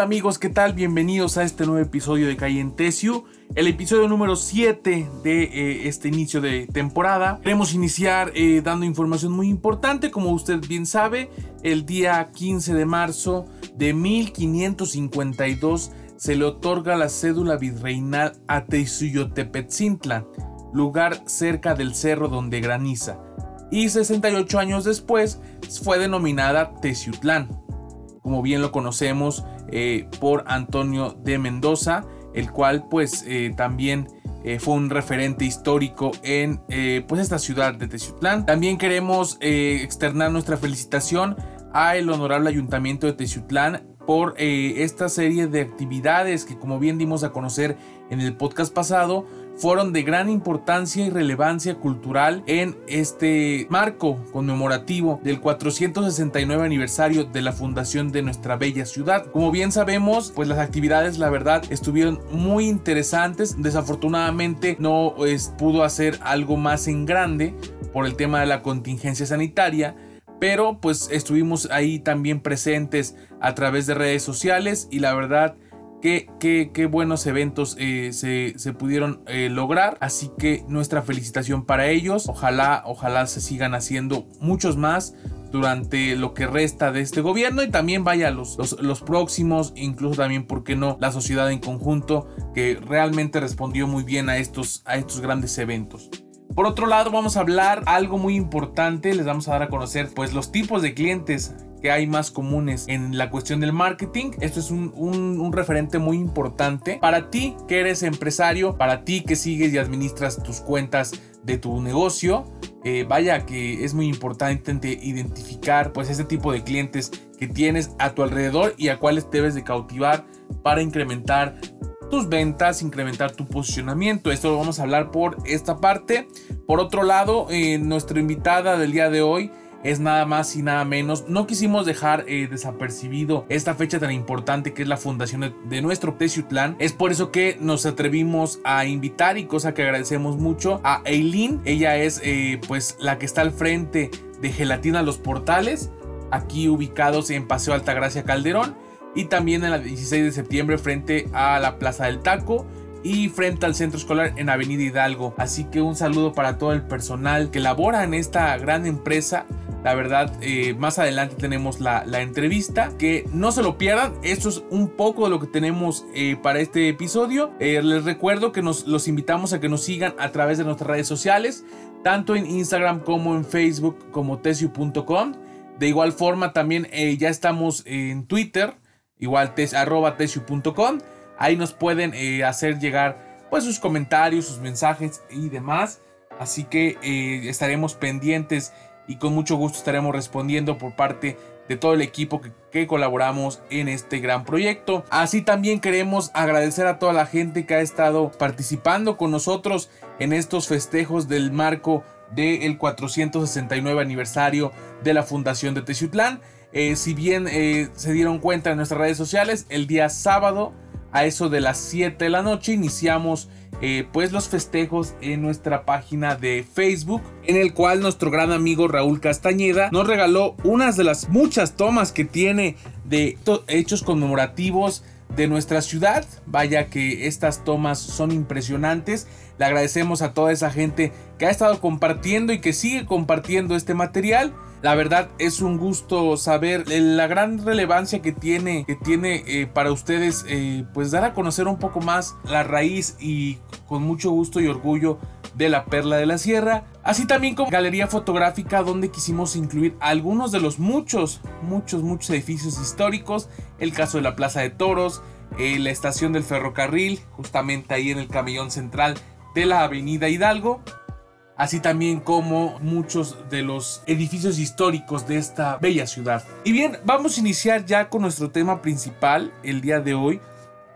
Hola amigos, ¿qué tal? Bienvenidos a este nuevo episodio de Calle en Tesiu, el episodio número 7 de eh, este inicio de temporada. Queremos iniciar eh, dando información muy importante, como usted bien sabe, el día 15 de marzo de 1552 se le otorga la cédula virreinal a Tezuyotepetzintlán, lugar cerca del cerro donde graniza, y 68 años después fue denominada Teciutlán, como bien lo conocemos eh, por Antonio de Mendoza, el cual pues eh, también eh, fue un referente histórico en pues esta ciudad de Teciutlán. También queremos externar nuestra felicitación a el honorable ayuntamiento de Teciutlán por esta serie de actividades que como bien dimos a conocer en el podcast pasado fueron de gran importancia y relevancia cultural en este marco conmemorativo del 469 aniversario de la fundación de nuestra bella ciudad. Como bien sabemos, pues las actividades la verdad estuvieron muy interesantes. Desafortunadamente no pues, pudo hacer algo más en grande por el tema de la contingencia sanitaria pero pues estuvimos ahí también presentes a través de redes sociales y la verdad Qué, buenos eventos eh, se, pudieron eh, lograr. Así que nuestra felicitación para ellos. Ojalá, ojalá se sigan haciendo muchos más durante lo que resta de este gobierno y también vaya los, los, próximos, incluso también, ¿por qué no?, la sociedad en conjunto que realmente respondió muy bien a estos, a estos grandes eventos. Por otro lado, vamos a hablar algo muy importante, les vamos a dar a conocer pues los tipos de clientes que hay más comunes en la cuestión del marketing. Esto es un, referente muy importante para ti que eres empresario, para ti que sigues y administras tus cuentas de tu negocio. Eh, vaya que es muy importante identificar pues este tipo de clientes que tienes a tu alrededor y a cuáles debes de cautivar para incrementar tus ventas, incrementar tu posicionamiento. Esto lo vamos a hablar por esta parte. Por otro lado, eh, nuestra invitada del día de hoy es nada más y nada menos. No quisimos dejar eh, desapercibido esta fecha tan importante que es la fundación de, nuestro Teciutlán. Es por eso que nos atrevimos a invitar y cosa que agradecemos mucho a Eileen. Ella es eh, pues la que está al frente de Gelatina Los Portales, aquí ubicados en Paseo Altagracia Calderón y también en la 16 de septiembre frente a la Plaza del Taco y frente al centro escolar en Avenida Hidalgo. Así que un saludo para todo el personal que labora en esta gran empresa la verdad, eh, más adelante tenemos la, entrevista. Que no se lo pierdan. Esto es un poco de lo que tenemos eh, para este episodio. Eh, les recuerdo que nos los invitamos a que nos sigan a través de nuestras redes sociales. Tanto en Instagram como en Facebook como tesio.com. De igual forma también ya estamos en Twitter. Igual tes. Ahí nos pueden hacer llegar pues sus comentarios, sus mensajes y demás. Así que estaremos pendientes y con mucho gusto estaremos respondiendo por parte de todo el equipo que, colaboramos en este gran proyecto. Así también queremos agradecer a toda la gente que ha estado participando con nosotros en estos festejos del marco del 469 aniversario de la Fundación de Teciutlán. Eh, si bien eh, se dieron cuenta en nuestras redes sociales, el día sábado a eso de las 7 de la noche iniciamos eh, pues los festejos en nuestra página de Facebook, en el cual nuestro gran amigo Raúl Castañeda nos regaló unas de las muchas tomas que tiene de hechos conmemorativos de nuestra ciudad. Vaya que estas tomas son impresionantes. Le agradecemos a toda esa gente que ha estado compartiendo y que sigue compartiendo este material. La verdad es un gusto saber la gran relevancia que tiene, que tiene eh, para ustedes, eh, pues dar a conocer un poco más la raíz y con mucho gusto y orgullo de la Perla de la Sierra, así también como galería fotográfica donde quisimos incluir algunos de los muchos, muchos, muchos edificios históricos, el caso de la Plaza de Toros, eh, la estación del ferrocarril, justamente ahí en el camellón central de la Avenida Hidalgo, así también como muchos de los edificios históricos de esta bella ciudad. Y bien, vamos a iniciar ya con nuestro tema principal el día de hoy,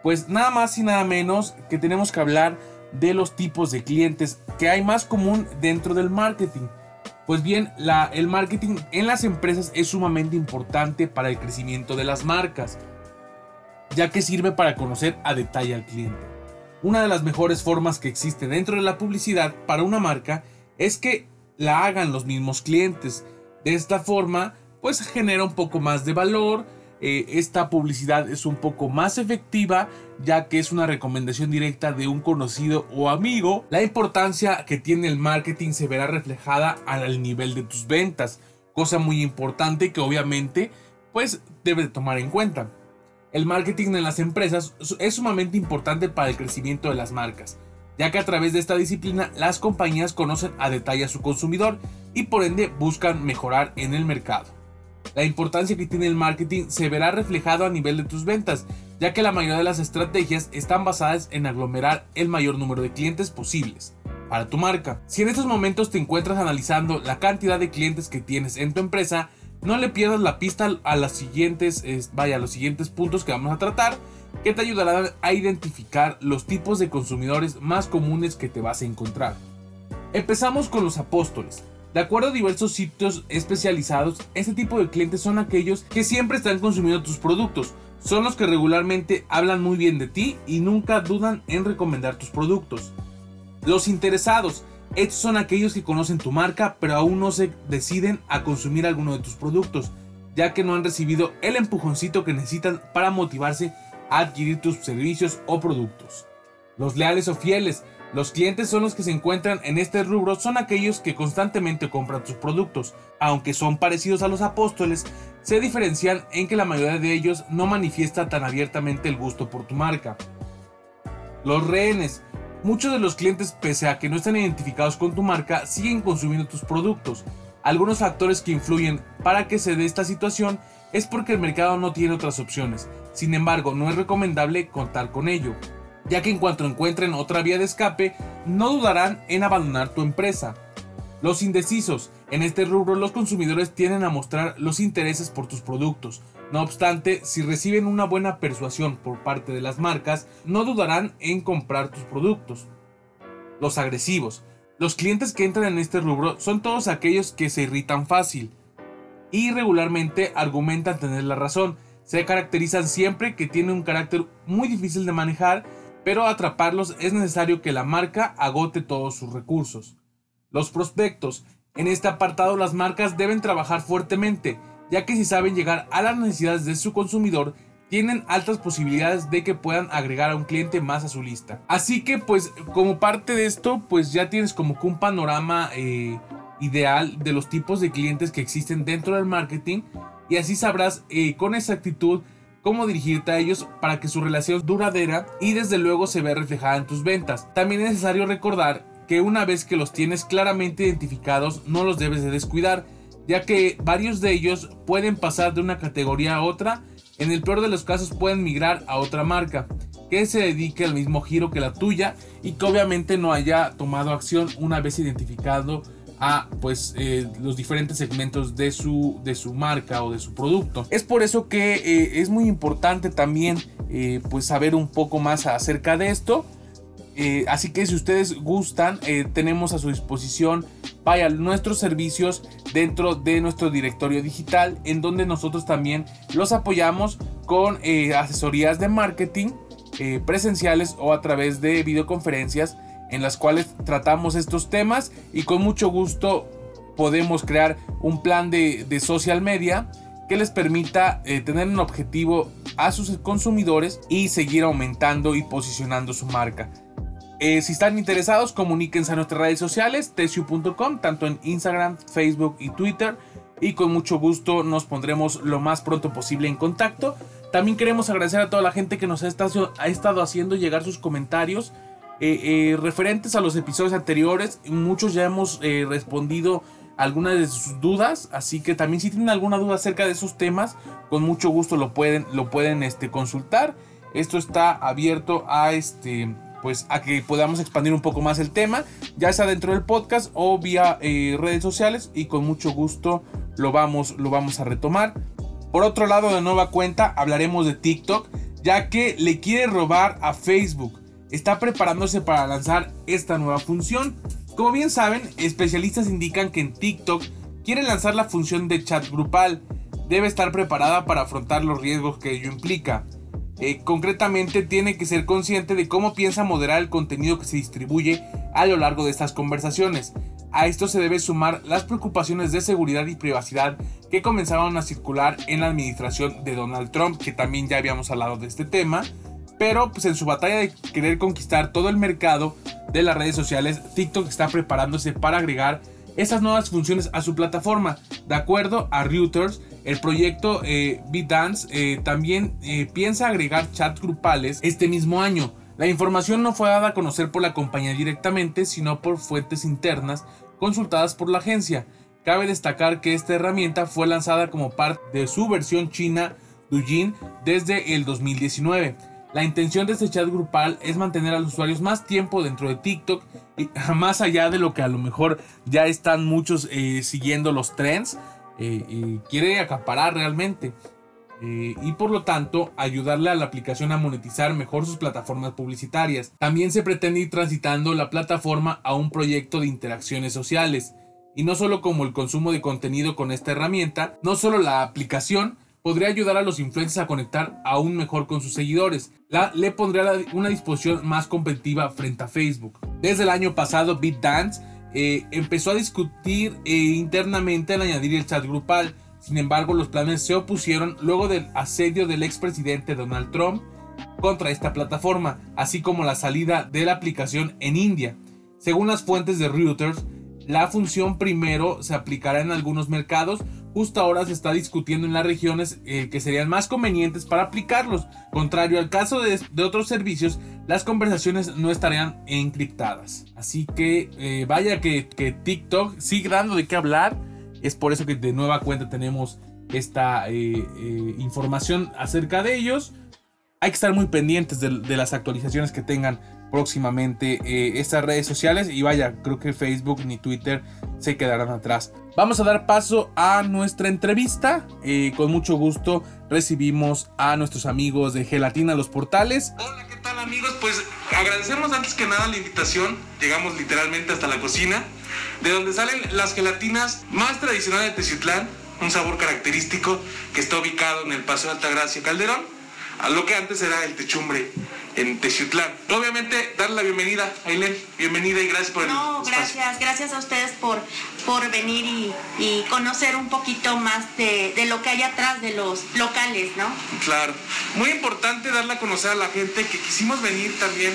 pues nada más y nada menos que tenemos que hablar de los tipos de clientes que hay más común dentro del marketing. Pues bien, el marketing en las empresas es sumamente importante para el crecimiento de las marcas, ya que sirve para conocer a detalle al cliente. Una de las mejores formas que existe dentro de la publicidad para una marca es que la hagan los mismos clientes. De esta forma, pues genera un poco más de valor, eh, esta publicidad es un poco más efectiva ya que es una recomendación directa de un conocido o amigo. La importancia que tiene el marketing se verá reflejada al nivel de tus ventas, cosa muy importante que obviamente pues debes tomar en cuenta. El marketing en las empresas es sumamente importante para el crecimiento de las marcas, ya que a través de esta disciplina las compañías conocen a detalle a su consumidor y por ende buscan mejorar en el mercado. La importancia que tiene el marketing se verá reflejado a nivel de tus ventas, ya que la mayoría de las estrategias están basadas en aglomerar el mayor número de clientes posibles para tu marca. Si en estos momentos te encuentras analizando la cantidad de clientes que tienes en tu empresa, no le pierdas la pista a siguientes, vaya, los siguientes puntos que vamos a tratar, que te ayudarán a identificar los tipos de consumidores más comunes que te vas a encontrar. Empezamos con los apóstoles. De acuerdo a diversos sitios especializados, este tipo de clientes son aquellos que siempre están consumiendo tus productos. Son los que regularmente hablan muy bien de ti y nunca dudan en recomendar tus productos. Los interesados estos son aquellos que conocen tu marca pero aún no se deciden a consumir alguno de tus productos, ya que no han recibido el empujoncito que necesitan para motivarse a adquirir tus servicios o productos. Los leales o fieles, los clientes son los que se encuentran en este rubro, son aquellos que constantemente compran tus productos. Aunque son parecidos a los apóstoles, se diferencian en que la mayoría de ellos no manifiesta tan abiertamente el gusto por tu marca. Los rehenes, Muchos de los clientes, pese a que no están identificados con tu marca, siguen consumiendo tus productos. Algunos factores que influyen para que se dé esta situación es porque el mercado no tiene otras opciones. Sin embargo, no es recomendable contar con ello, ya que en cuanto encuentren otra vía de escape, no dudarán en abandonar tu empresa. Los indecisos. En este rubro los consumidores tienden a mostrar los intereses por tus productos, no obstante, si reciben una buena persuasión por parte de las marcas, no dudarán en comprar tus productos. Los agresivos. Los clientes que entran en este rubro son todos aquellos que se irritan fácil y regularmente argumentan tener la razón. Se caracterizan siempre que tienen un carácter muy difícil de manejar, pero atraparlos es necesario que la marca agote todos sus recursos. Los prospectos. En este apartado las marcas deben trabajar fuertemente ya que si saben llegar a las necesidades de su consumidor, tienen altas posibilidades de que puedan agregar a un cliente más a su lista. Así que pues como parte de esto, pues ya tienes como un panorama eh, ideal de los tipos de clientes que existen dentro del marketing y así sabrás eh, con exactitud cómo dirigirte a ellos para que su relación duradera y desde luego se vea reflejada en tus ventas. También es necesario recordar que una vez que los tienes claramente identificados no los debes de descuidar ya que varios de ellos pueden pasar de una categoría a otra, en el peor de los casos pueden migrar a otra marca que se dedique al mismo giro que la tuya y que obviamente no haya tomado acción una vez identificado a pues eh, los diferentes segmentos de su, de su marca o de su producto. Es por eso que eh, es muy importante también eh, pues saber un poco más acerca de esto. Así que si ustedes gustan, tenemos a su disposición vaya nuestros servicios dentro de nuestro directorio digital en donde nosotros también los apoyamos con eh, asesorías de marketing eh, presenciales o a través de videoconferencias en las cuales tratamos estos temas y con mucho gusto podemos crear un plan de, social media que les permita eh, tener un objetivo a sus consumidores y seguir aumentando y posicionando su marca. Eh, si están interesados, comuníquense a nuestras redes sociales, tesiu.com, tanto en Instagram, Facebook y Twitter. Y con mucho gusto nos pondremos lo más pronto posible en contacto. También queremos agradecer a toda la gente que nos ha estado, haciendo llegar sus comentarios eh, eh, referentes a los episodios anteriores. Muchos ya hemos respondido algunas de sus dudas. Así que también si tienen alguna duda acerca de esos temas, con mucho gusto lo pueden, lo pueden este, consultar. Esto está abierto a este pues a que podamos expandir un poco más el tema, ya sea dentro del podcast o vía eh, redes sociales y con mucho gusto lo vamos, lo vamos a retomar. Por otro lado, de nueva cuenta hablaremos de TikTok, ya que le quiere robar a Facebook. Está preparándose para lanzar esta nueva función. Como bien saben, especialistas indican que en TikTok quiere lanzar la función de chat grupal. Debe estar preparada para afrontar los riesgos que ello implica. Eh, concretamente tiene que ser consciente de cómo piensa moderar el contenido que se distribuye a lo largo de estas conversaciones. A esto se debe sumar las preocupaciones de seguridad y privacidad que comenzaron a circular en la administración de Donald Trump, que también ya habíamos hablado de este tema, pero pues en su batalla de querer conquistar todo el mercado de las redes sociales, TikTok está preparándose para agregar esas nuevas funciones a su plataforma. De acuerdo a Reuters, el proyecto eh, eh, también eh, piensa agregar chats grupales este mismo año. La información no fue dada a conocer por la compañía directamente, sino por fuentes internas consultadas por la agencia. Cabe destacar que esta herramienta fue lanzada como parte de su versión china Douyin desde el 2019. La intención de este chat grupal es mantener a los usuarios más tiempo dentro de TikTok, y más allá de lo que a lo mejor ya están muchos eh, siguiendo los trends, eh, quiere acaparar realmente. Eh, y por lo tanto ayudarle a la aplicación a monetizar mejor sus plataformas publicitarias. También se pretende ir transitando la plataforma a un proyecto de interacciones sociales. Y no solo como el consumo de contenido con esta herramienta, no solo la aplicación podría ayudar a los influencers a conectar aún mejor con sus seguidores. Le pondría una disposición más competitiva frente a Facebook. Desde el año pasado, BitDance eh, empezó a discutir eh, internamente el añadir el chat grupal sin embargo, los planes se opusieron luego del asedio del expresidente Donald Trump contra esta plataforma, así como la salida de la aplicación en India. Según las fuentes de Reuters, la función primero se aplicará en algunos mercados, justo ahora se está discutiendo en las regiones eh, que serían más convenientes para aplicarlos. Contrario al caso de, otros servicios, las conversaciones no estarían encriptadas. Así que eh, vaya que, TikTok sigue dando de qué hablar es por eso que de nueva cuenta tenemos esta eh, eh, información acerca de ellos. Hay que estar muy pendientes de, las actualizaciones que tengan próximamente eh, estas redes sociales. Y vaya, creo que Facebook ni Twitter se quedarán atrás. Vamos a dar paso a nuestra entrevista. con mucho gusto recibimos a nuestros amigos de Gelatina Los Portales. Hola, ¿qué tal amigos? Pues agradecemos antes que nada la invitación. Llegamos literalmente hasta la cocina de donde salen las gelatinas más tradicionales de Teciutlán, un sabor característico que está ubicado en el Paseo de Altagracia Calderón, a lo que antes era el techumbre en Teciutlán. Obviamente, darle la bienvenida, Ailén, bienvenida y gracias por el No, gracias, gracias a ustedes por, por venir y, conocer un poquito más de, de, lo que hay atrás de los locales, ¿no? Claro, muy importante darle a conocer a la gente que quisimos venir también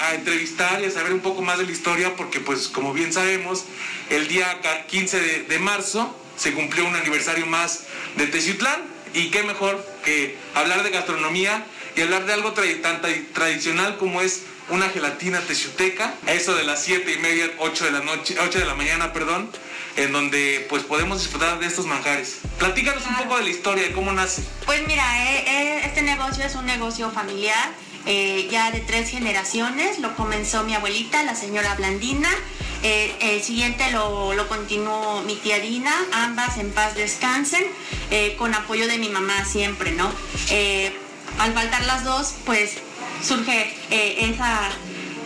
a entrevistar y a saber un poco más de la historia, porque pues como bien sabemos, el día 15 de, marzo se cumplió un aniversario más de Teciutlán, y qué mejor que hablar de gastronomía y hablar de algo tan tradicional como es una gelatina teciuteca, a eso de las 7 y media, 8 de la noche, 8 de la mañana, perdón, en donde pues podemos disfrutar de estos manjares. Platícanos un poco de la historia, de cómo nace. Pues mira, eh, eh, este negocio es un negocio familiar eh, ya de tres generaciones. Lo comenzó mi abuelita, la señora Blandina. El siguiente lo, continuó mi tía Dina, ambas en paz descansen, con apoyo de mi mamá siempre, ¿no? Al faltar las dos, pues surge esa,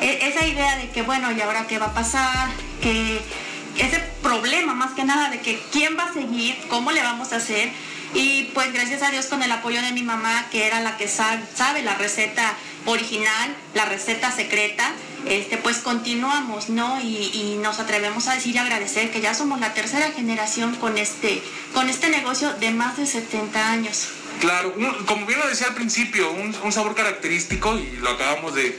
e, esa idea de que, bueno, ¿y ahora qué va a pasar? Que ese problema más que nada de que quién va a seguir, cómo le vamos a hacer. Y pues gracias a Dios con el apoyo de mi mamá, que era la que sabe la receta original, la receta secreta, este, pues continuamos, ¿no? Y, nos atrevemos a decir y agradecer que ya somos la tercera generación con este, con este negocio de más de 70 años. Claro, como bien lo decía al principio, un, sabor característico y lo acabamos de,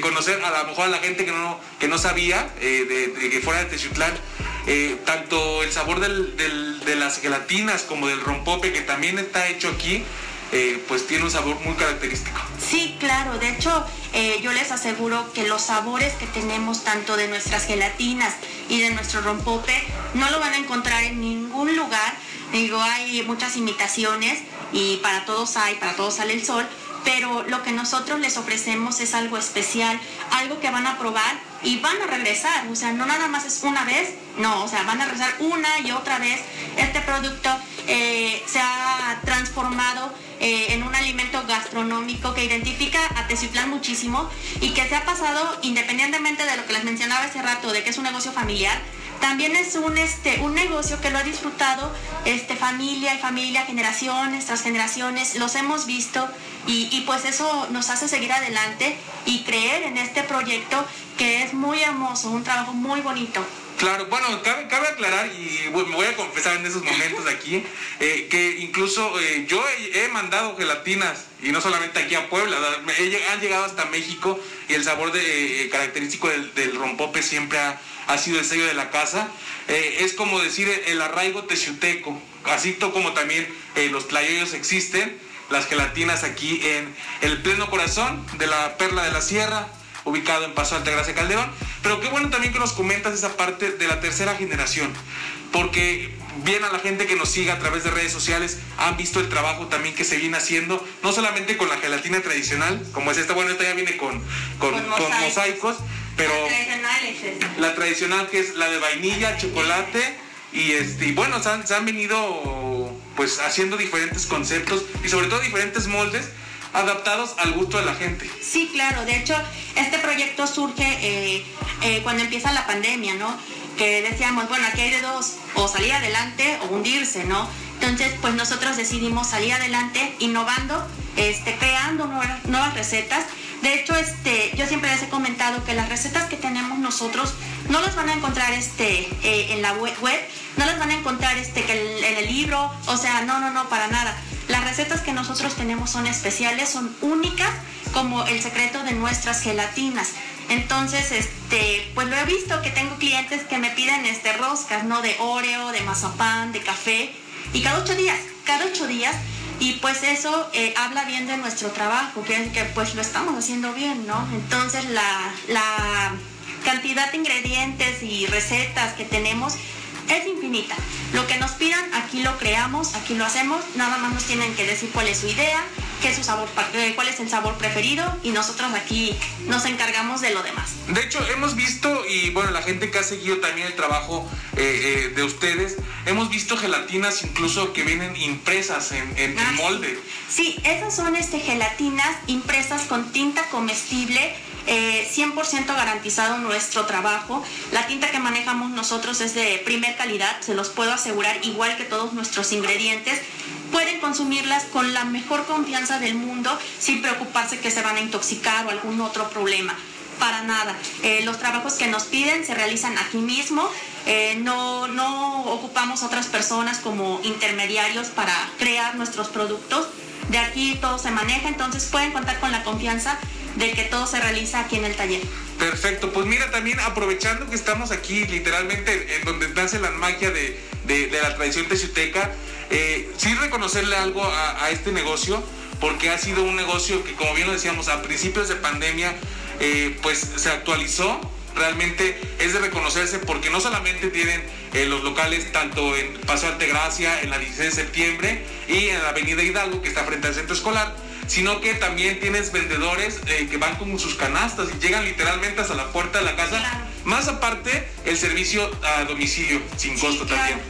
conocer a lo mejor a la gente que no, que no sabía eh, de, que fuera de Teciutlán. Eh, tanto el sabor de las gelatinas como del rompope que también está hecho aquí, eh, pues tiene un sabor muy característico. Sí, claro, de hecho yo les aseguro que los sabores que tenemos tanto de nuestras gelatinas y de nuestro rompope no lo van a encontrar en ningún lugar. Digo, hay muchas imitaciones y para todos hay, para todos sale el sol, pero lo que nosotros les ofrecemos es algo especial, algo que van a probar y van a regresar, o sea, no nada más es una vez, no, o sea, van a regresar una y otra vez. Este producto eh, se ha transformado eh, en un alimento gastronómico que identifica a Teciutlán muchísimo y que se ha pasado, independientemente de lo que les mencionaba hace rato, de que es un negocio familiar, también es un, este, un negocio que lo ha disfrutado este, familia y familia, generaciones tras generaciones, los hemos visto y, y, pues eso nos hace seguir adelante y creer en este proyecto que es muy hermoso, un trabajo muy bonito. Claro, bueno, cabe, cabe aclarar y me voy a confesar en esos momentos aquí eh, que incluso eh, yo he, mandado gelatinas y no solamente aquí a Puebla, han llegado hasta México y el sabor de, característico del, rompope siempre ha, ha, sido el sello de la casa. es como decir el arraigo teciuteco, así como también los tlayoyos existen las gelatinas aquí en el pleno corazón de la Perla de la Sierra, ubicado en Paso Altagracia Calderón. Pero qué bueno también que nos comentas esa parte de la tercera generación, porque bien a la gente que nos siga a través de redes sociales han visto el trabajo también que se viene haciendo, no solamente con la gelatina tradicional, como es esta, bueno, esta ya viene con, con, mosaicos. Pero la tradicional, es la tradicional que es la de vainilla, chocolate y este, bueno, se han, se han venido pues haciendo diferentes conceptos y sobre todo diferentes moldes adaptados al gusto de la gente. Sí, claro. De hecho, este proyecto surge eh, eh, cuando empieza la pandemia, ¿no? Que decíamos, bueno, aquí hay de dos, o salir adelante o hundirse, ¿no? Entonces, pues nosotros decidimos salir adelante, innovando, este, creando nuevas, nuevas recetas. De hecho, este, yo siempre les he comentado que las recetas que tenemos nosotros no las van a encontrar este, eh, en la web, no las van a encontrar este, en el libro, o sea, no, no, no, para nada. Las recetas que nosotros tenemos son especiales, son únicas, como el secreto de nuestras gelatinas. Entonces, este, pues lo he visto que tengo clientes que me piden este, roscas, ¿no? De Oreo, de mazapán, de café, y cada ocho días, cada ocho días, y pues eso eh, habla bien de nuestro trabajo, que, que pues lo estamos haciendo bien, ¿no? Entonces, la, la cantidad de ingredientes y recetas que tenemos es infinita. Lo que nos pidan, aquí lo creamos, aquí lo hacemos, nada más nos tienen que decir cuál es su idea, qué es su sabor, eh, cuál es el sabor preferido y nosotros aquí nos encargamos de lo demás. De hecho, hemos visto, y bueno, la gente que ha seguido también el trabajo eh, eh, de ustedes, hemos visto gelatinas incluso que vienen impresas en, en, ah, molde. Sí, esas son este, gelatinas impresas con tinta comestible 100% eh, garantizado nuestro trabajo. La tinta que manejamos nosotros es de primer calidad, se los puedo asegurar, igual que todos nuestros ingredientes. Pueden consumirlas con la mejor confianza del mundo sin preocuparse que se van a intoxicar o algún otro problema. Para nada. Eh, los trabajos que nos piden se realizan aquí mismo. Eh, no, no ocupamos otras personas como intermediarios para crear nuestros productos. De aquí todo se maneja, entonces pueden contar con la confianza de que todo se realiza aquí en el taller. Perfecto, pues mira, también aprovechando que estamos aquí literalmente en donde nace la magia de, la tradición teciuteca, eh, sí reconocerle algo a, este negocio, porque ha sido un negocio que, como bien lo decíamos, a principios de pandemia, eh, pues se actualizó. Realmente es de reconocerse porque no solamente tienen eh, los locales tanto en Paso Altegracia, en la 16 de septiembre y en la Avenida Hidalgo, que está frente al centro escolar, sino que también tienes vendedores eh, que van con sus canastas y llegan literalmente hasta la puerta de la casa. Más aparte, el servicio a domicilio sin costo también.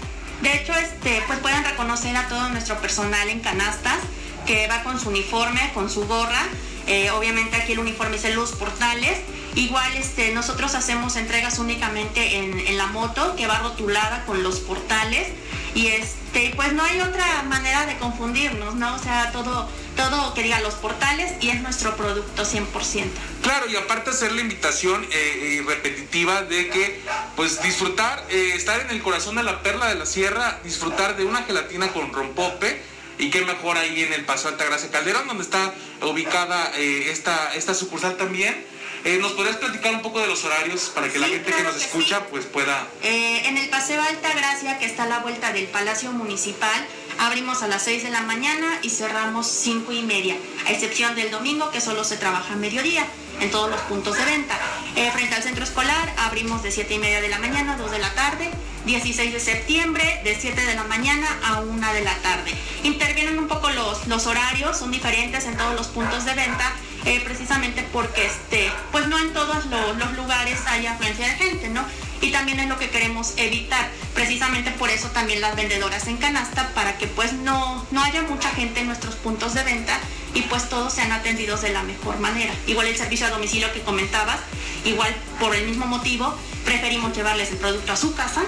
De hecho, este, pues pueden reconocer a todo nuestro personal en canastas que va con su uniforme, con su gorra. Eh, obviamente aquí el uniforme es en los portales. Igual este, nosotros hacemos entregas únicamente en, en la moto que va rotulada con los portales y este, pues no hay otra manera de confundirnos, ¿no? O sea, todo, todo que los portales y es nuestro producto 100%. Claro, y aparte hacer la invitación eh, eh, repetitiva de que, pues disfrutar, eh, estar en el corazón de la perla de la sierra, disfrutar de una gelatina con rompope, y qué mejor ahí en el Paso Altagracia Calderón, donde está ubicada esta, esta sucursal también eh, ¿Nos podrías platicar un poco de los horarios para que la gente que nos escucha pues pueda... Eh, en el Paseo Alta Gracia, que está a la vuelta del Palacio Municipal, abrimos a las 6 de la mañana y cerramos 5 y media, a excepción del domingo que solo se trabaja a mediodía en todos los puntos de venta. Eh, frente al centro escolar abrimos de 7 y media de la mañana a 2 de la tarde, 16 de septiembre de 7 de la mañana a 1 de la tarde. Intervienen un poco los, los horarios, son diferentes en todos los puntos de venta eh, precisamente porque este, pues no en todos los, lugares hay afluencia de gente, ¿no? Y también es lo que queremos evitar, precisamente por eso también las vendedoras en canasta, para que pues no, no haya mucha gente en nuestros puntos de venta y pues todos sean atendidos de la mejor manera. Igual el servicio a domicilio que comentabas, igual por el mismo motivo, preferimos llevarles el producto a su casa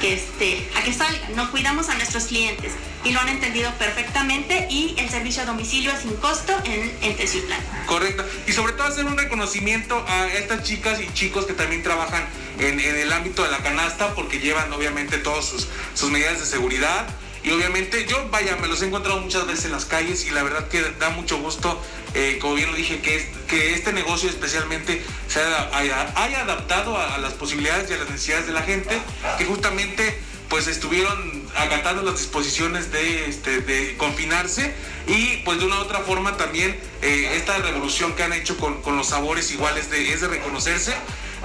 que, este, a que salgan. No cuidamos a nuestros clientes y lo han entendido perfectamente y el servicio a domicilio es sin costo en, en Teciutlán. Correcto. Y sobre todo hacer un reconocimiento a estas chicas y chicos que también trabajan en, el ámbito de la canasta porque llevan obviamente todas sus, sus medidas de seguridad. Y obviamente yo, vaya, me los he encontrado muchas veces en las calles y la verdad que da mucho gusto, eh, como bien lo dije, que, que este negocio especialmente se haya, haya adaptado a, las posibilidades y a las necesidades de la gente, que justamente pues estuvieron acatando las disposiciones de, este, de confinarse y pues de una u otra forma también eh, esta revolución que han hecho con, con, los sabores iguales de, es de reconocerse.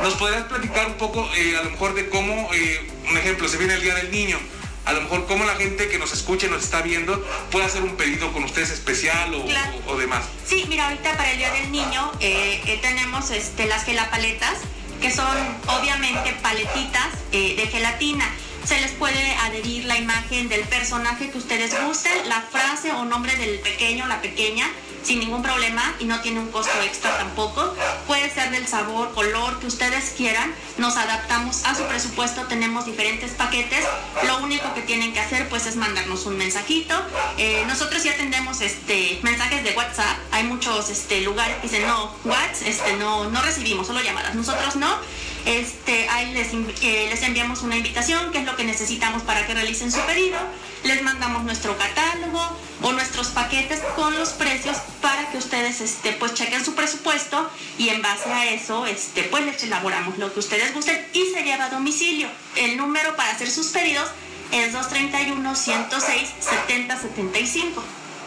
¿Nos podrías platicar un poco eh, a lo mejor de cómo, eh, un ejemplo, se viene el Día del Niño? A lo mejor cómo la gente que nos escuche, nos está viendo, puede hacer un pedido con ustedes especial o, Claro. o, o demás. Sí, mira, ahorita para el Día del Niño eh, eh, tenemos este, las gelapaletas, que son obviamente paletitas eh, de gelatina. Se les puede adherir la imagen del personaje que ustedes gusten, la frase o nombre del pequeño o la pequeña, sin ningún problema y no tiene un costo extra tampoco. Puede ser del sabor, color que ustedes quieran. Nos adaptamos a su presupuesto, tenemos diferentes paquetes. Lo único que tienen que hacer pues es mandarnos un mensajito. Eh, nosotros ya atendemos este, mensajes de WhatsApp. Hay muchos este, lugares que dicen no, WhatsApp, este, no, no recibimos, solo llamadas. Nosotros no. Este, ahí les, eh, les enviamos una invitación, que es lo que necesitamos para que realicen su pedido. Les mandamos nuestro catálogo o nuestros paquetes con los precios para que ustedes este, pues chequen su presupuesto y en base a eso este, pues les elaboramos lo que ustedes gusten y se lleva a domicilio. El número para hacer sus pedidos es 231-106-7075.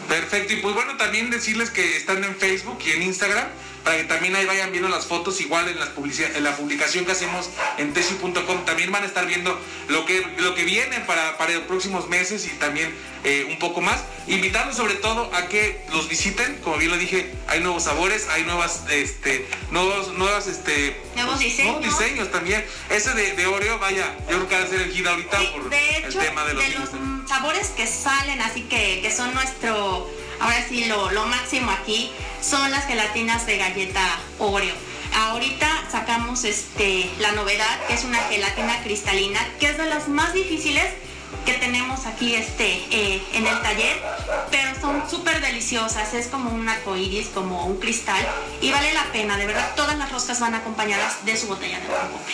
Perfecto, y pues bueno, también decirles que están en Facebook y en Instagram, para que también ahí vayan viendo las fotos, igual en, las en la publicación que hacemos en tesi.com, también van a estar viendo lo que, lo que viene para, para los próximos meses y también eh, un poco más. Invitarlos sobre todo a que los visiten, como bien lo dije, hay nuevos sabores, hay nuevas, este, nuevos, nuevas, este, Nuevos diseños. nuevos diseños también. Ese de, de Oreo, vaya, yo creo que va a ser el hit ahorita Sí, por de hecho, el tema de los de los sabores que salen, así que, que son nuestro, ahora sí, lo, lo máximo aquí, son las gelatinas de galleta Oreo. Ahorita sacamos este, la novedad, que es una gelatina cristalina, que es de las más difíciles que tenemos aquí este, eh, en el taller, pero son súper deliciosas, es como un arcoíris, como un cristal, y vale la pena, de verdad, todas las roscas van acompañadas de su botella de rompope.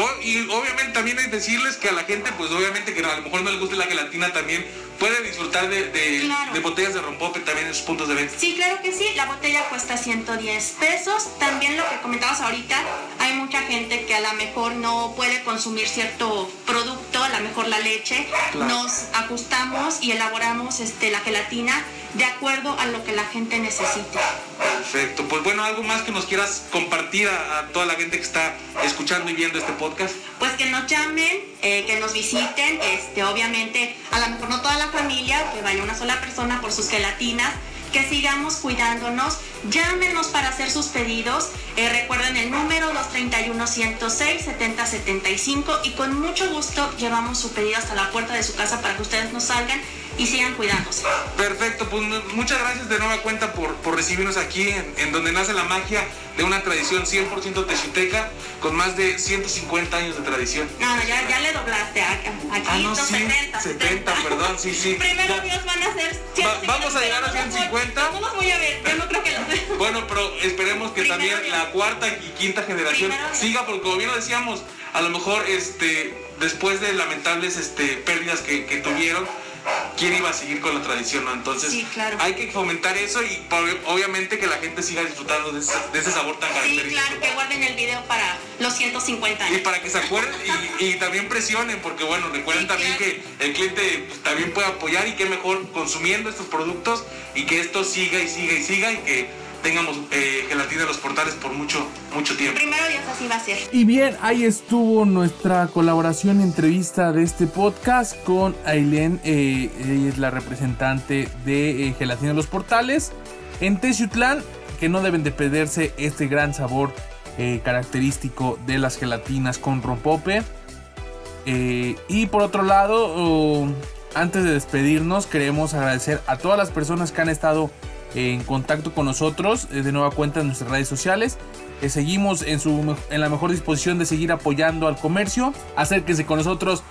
O- y obviamente también hay que decirles que a la gente, pues obviamente que a lo mejor no les guste la gelatina también, puede disfrutar de, de- Claro. de botellas de rompope también en sus puntos de venta. Sí, claro que sí. La botella cuesta 110 pesos. También lo que comentabas ahorita, hay mucha gente que a lo mejor no puede consumir cierto producto, a lo mejor la leche. Claro. Nos ajustamos y elaboramos este, la gelatina de acuerdo a lo que la gente necesite. Perfecto. Pues bueno, algo más que nos quieras compartir a, a toda la gente que está escuchando y viendo este podcast. Pues que nos llamen, eh, que nos visiten, este, obviamente, a lo mejor no toda la familia, que vaya una sola persona por sus gelatinas, que sigamos cuidándonos, llámenos para hacer sus pedidos, eh, recuerden el número 231-106-7075 y con mucho gusto llevamos su pedido hasta la puerta de su casa para que ustedes nos salgan y sigan cuidándose. Perfecto, pues mu- muchas gracias de nueva cuenta por, por recibirnos aquí en, en donde nace la magia de una tradición 100% texuteca con más de 150 años de tradición. No, no, ya, ya le doblaste a- aquí, Ah, no, sí, 70, 70, perdón, sí, sí. Primero Ya. Dios van a ser Va- vamos a llegar a 150. No los voy a ver, yo no creo que los Bueno, pero esperemos que Primero también Dios. la cuarta y quinta generación Primero siga, porque como bien lo decíamos, a lo mejor este, después de lamentables este, pérdidas que, que tuvieron, quién iba a seguir con la tradición, ¿no? Entonces Sí, claro. hay que fomentar eso y obviamente que la gente siga disfrutando de ese, de ese sabor tan Sí, característico. claro, que guarden el video para los 150 Y años. para que se acuerden y, y también presionen, porque bueno, recuerden Sí, también claro. que el cliente pues, también puede apoyar y que mejor consumiendo estos productos y que esto siga y siga y siga y que tengamos eh, gelatina en los portales por mucho, mucho tiempo. Primero Dios así va a ser. Y bien, ahí estuvo nuestra colaboración entrevista de este podcast con Ailén. eh, ella es la representante de eh, Gelatina de los Portales en Teciutlán, que no deben de perderse este gran sabor eh, característico de las gelatinas con rompope. Eh, y por otro lado, oh, antes de despedirnos, queremos agradecer a todas las personas que han estado en contacto con nosotros eh, de nueva cuenta en nuestras redes sociales. Eh, seguimos en, su, en la mejor disposición de seguir apoyando al comercio. Acérquense con nosotros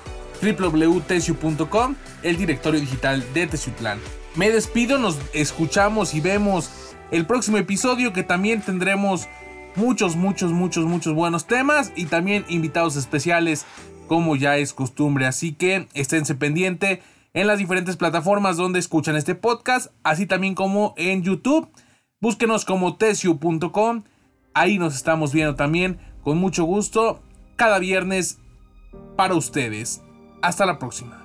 www.tesiu.com, el directorio digital de Teciutlán. Me despido, nos escuchamos y vemos el próximo episodio que también tendremos muchos, muchos, muchos, muchos buenos temas y también invitados especiales como ya es costumbre. Así que esténse pendiente en las diferentes plataformas donde escuchan este podcast, así también como en YouTube. Búsquenos como tesiu.com. Ahí nos estamos viendo también con mucho gusto cada viernes para ustedes. Hasta la próxima.